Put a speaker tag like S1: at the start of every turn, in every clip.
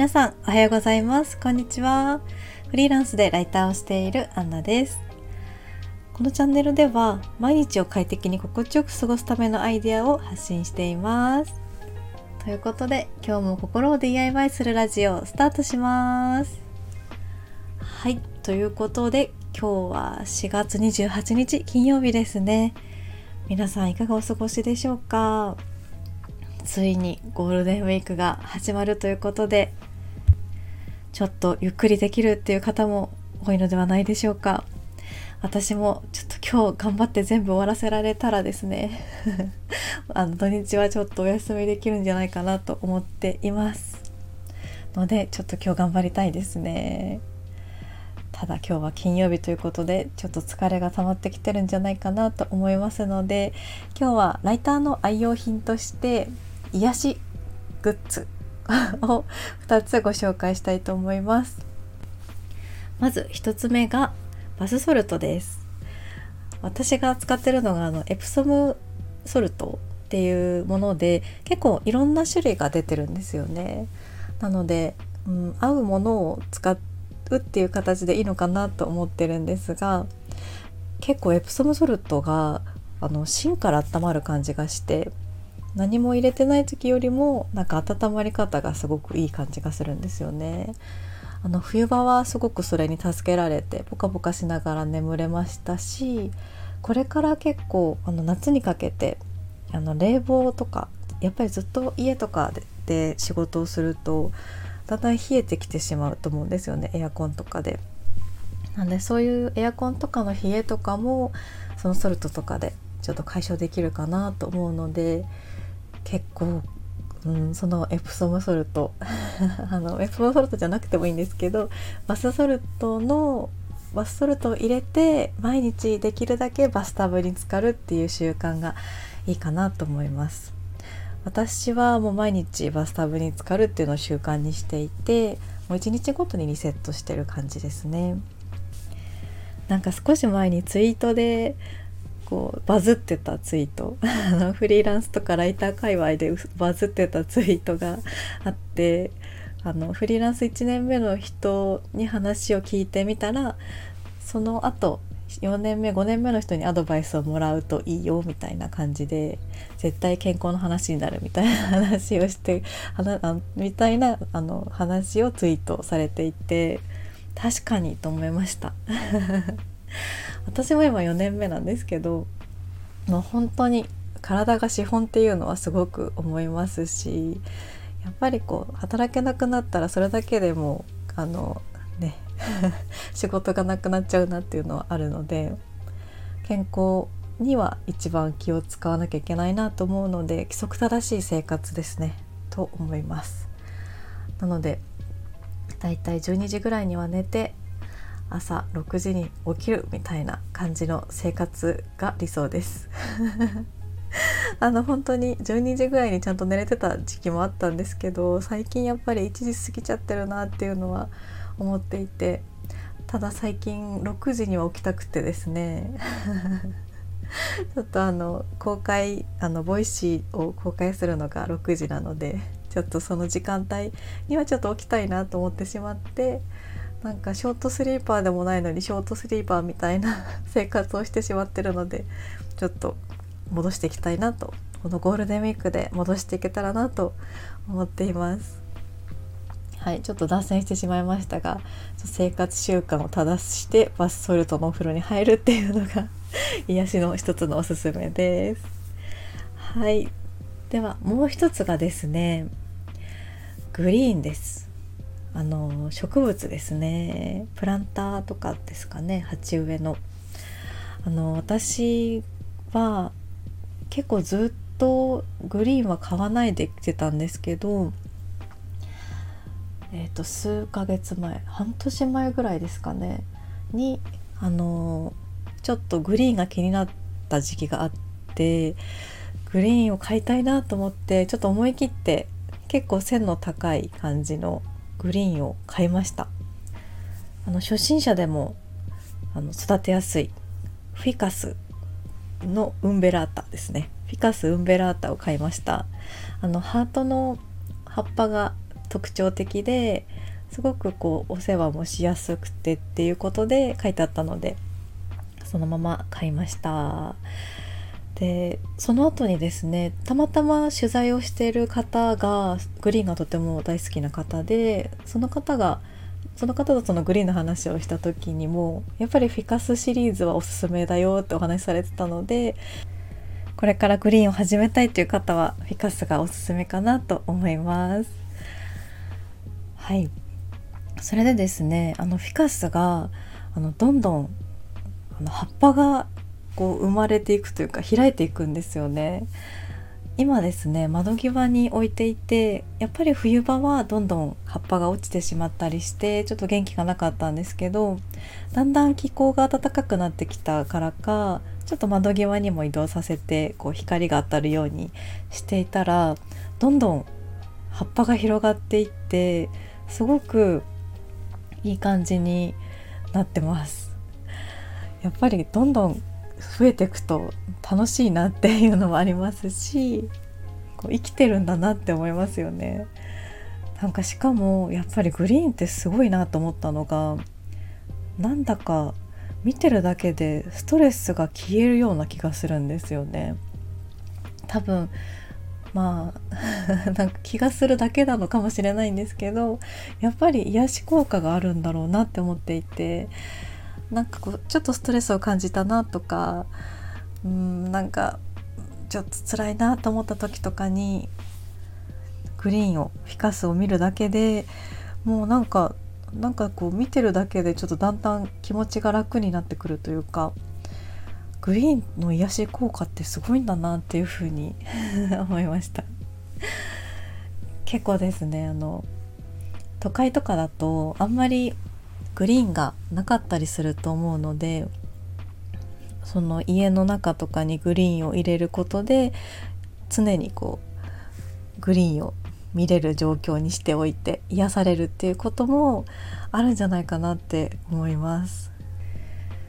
S1: 皆さんおはようございます。こんにちは。フリーランスでライターをしているアンナです。このチャンネルでは毎日を快適に心地よく過ごすためのアイデアを発信しています。ということで今日も心を DIY するラジオスタートします。はい。ということで今日は4月28日金曜日ですね。皆さんいかがお過ごしでしょうか。ついにゴールデンウィークが始まるということでちょっとゆっくりできるっていう方も多いのではないでしょうか。私もちょっと今日頑張って全部終わらせられたらですね。あの土日はちょっとお休みできるんじゃないかなと思っています。のでちょっと今日頑張りたいですね。ただ今日は金曜日ということでちょっと疲れが溜まってきてるんじゃないかなと思いますので今日はライターの愛用品として癒しグッズを2つご紹介したいと思います。まず1つ目がバスソルトです。私が使ってるのがあのエプソムソルトっていうもので結構いろんな種類が出てるんですよね。なので、うん、合うものを使うっていう形でいいのかなと思ってるんですが結構エプソムソルトがあの芯から温まる感じがして何も入れてない時よりもなんか温まり方がすごくいい感じがするんですよね。あの冬場はすごくそれに助けられてポカポカしながら眠れましたしこれから結構あの夏にかけてあの冷房とかやっぱりずっと家とかで仕事をするとだんだん冷えてきてしまうと思うんですよねエアコンとかで。なんでそういうエアコンとかの冷えとかもそのソルトとかでちょっと解消できるかなと思うので結構、うん、そのエプソムソルトあのエプソムソルトじゃなくてもいいんですけどバスソルトのバスソルトを入れて毎日できるだけバスタブに浸かるっていう習慣がいいかなと思います。私はもう毎日バスタブに浸かるっていうのを習慣にしていてもう1日ごとにリセットしてる感じですね。なんか少し前にツイートでこうバズってたツイート。フリーランスとかライター界隈でバズってたツイートがあってあのフリーランス1年目の人に話を聞いてみたらその後4年目5年目の人にアドバイスをもらうといいよみたいな感じで絶対健康の話になるみたいな話をしてみたいなあの話をツイートされていて確かにと思いました。私も今4年目なんですけどもう本当に体が資本っていうのはすごく思いますしやっぱりこう働けなくなったらそれだけでもあのね 仕事がなくなっちゃうなっていうのはあるので健康には一番気を使わなきゃいけないなと思うので規則正しい生活ですねと思います。なのでだいたい12時ぐらいには寝て朝6時に起きるみたいな感じの生活が理想です。あの本当に12時ぐらいにちゃんと寝れてた時期もあったんですけど最近やっぱり1時過ぎちゃってるなっていうのは思っていてただ最近6時には起きたくてですね。ちょっとあの公開あの Voicy を公開するのが6時なのでちょっとその時間帯にはちょっと起きたいなと思ってしまってなんかショートスリーパーでもないのにショートスリーパーみたいな 生活をしてしまってるのでちょっと戻していきたいなと。このゴールデンウィークで戻していけたらなと思っています。はいちょっと脱線してしまいましたが生活習慣を正してバスソルトのお風呂に入るっていうのが 癒しの一つのおすすめです。はいではもう一つがですねグリーンです。あの植物ですね。プランターとかですかね。鉢植えの。あの私は結構ずっとグリーンは買わないで来てたんですけどえーと、数ヶ月前半年前ぐらいですかね。にあのちょっとグリーンが気になった時期があってグリーンを買いたいなと思ってちょっと思い切って結構背の高い感じのグリーンを買いました。あの初心者でもあの育てやすいフィカスのウンベラータですね。フィカスウンベラータを買いました。あのハートの葉っぱが特徴的ですごくこうお世話もしやすくてっていうことで書いてあったのでそのまま買いました。でその後にですねたまたま取材をしている方がグリーンがとても大好きな方でその方がその方とそのグリーンの話をした時にもやっぱりフィカスシリーズはおすすめだよってお話しされてたのでこれからグリーンを始めたいという方はフィカスがおすすめかなと思います。はいそれでですねあのフィカスがあのどんどんあの葉っぱがこう生まれていくというか開いていくんですよね。今ですね窓際に置いていてやっぱり冬場はどんどん葉っぱが落ちてしまったりしてちょっと元気がなかったんですけどだんだん気候が暖かくなってきたからかちょっと窓際にも移動させてこう光が当たるようにしていたらどんどん葉っぱが広がっていってすごくいい感じになってますやっぱりどんどん増えていくと楽しいなっていうのもありますしこう生きてるんだなって思いますよね。なんかしかもやっぱりグリーンってすごいなと思ったのがなんだか見てるだけでストレスが消えるような気がするんですよね。多分まあ なんか気がするだけなのかもしれないんですけどやっぱり癒し効果があるんだろうなって思っていてなんかこうちょっとストレスを感じたなとかうんなんかちょっと辛いなと思った時とかにグリーンをフィカスを見るだけでもうなんかなんかこう見てるだけでちょっとだんだん気持ちが楽になってくるというかグリーンの癒し効果ってすごいんだなっていうふうに 思いました。結構ですねあの都会とかだとあんまりグリーンがなかったりすると思うのでその家の中とかにグリーンを入れることで常にこうグリーンを見れる状況にしておいて癒されるっていうこともあるんじゃないかなって思います。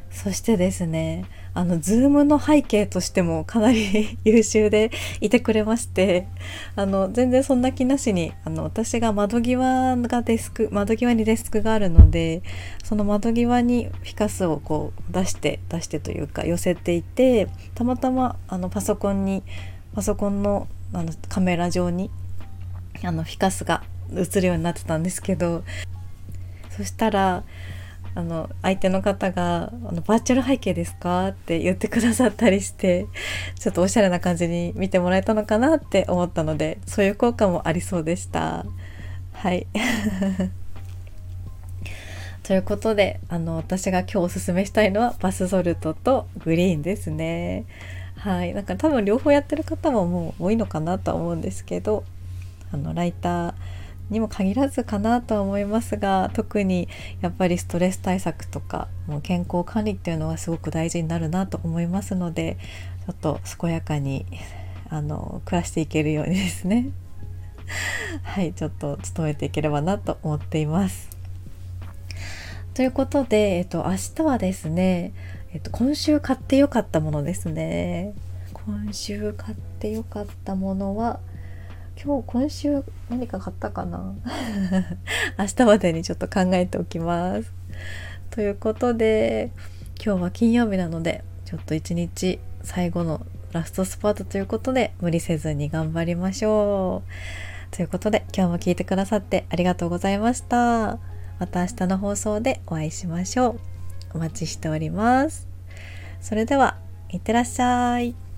S1: そしてですねあの Zoom の背景としてもかなり 優秀でいてくれましてあの全然そんな気なしにあの私が窓際がデスク窓際にデスクがあるのでその窓際にフィカスをこう出して出してというか寄せていてたまたまあのパソコンにパソコンのあのカメラ上にあのフィカスが映るようになってたんですけどそしたらあの相手の方があの「バーチャル背景ですか?」って言ってくださったりしてちょっとおしゃれな感じに見てもらえたのかなって思ったのでそういう効果もありそうでした。はい ということであの私が今日おすすめしたいのはバスソルトとグリーンですね。はい、なんか多分両方やってる方ももう多いのかなとは思うんですけどあのライターにも限らずかなとは思いますが特にやっぱりストレス対策とかもう健康管理っていうのはすごく大事になるなと思いますのでちょっと健やかにあの暮らしていけるようにですね はいちょっと努めていければなと思っています。ということで、えっと、明日はですね、えっと、今週買ってよかったものですね。今週買ってよかったものは、今日今週何か買ったかな？明日までにちょっと考えておきます。ということで今日は金曜日なのでちょっと一日最後のラストスパートということで無理せずに頑張りましょう。ということで今日も聞いてくださってありがとうございました。また明日の放送でお会いしましょう。お待ちしております。それでは、いってらっしゃい。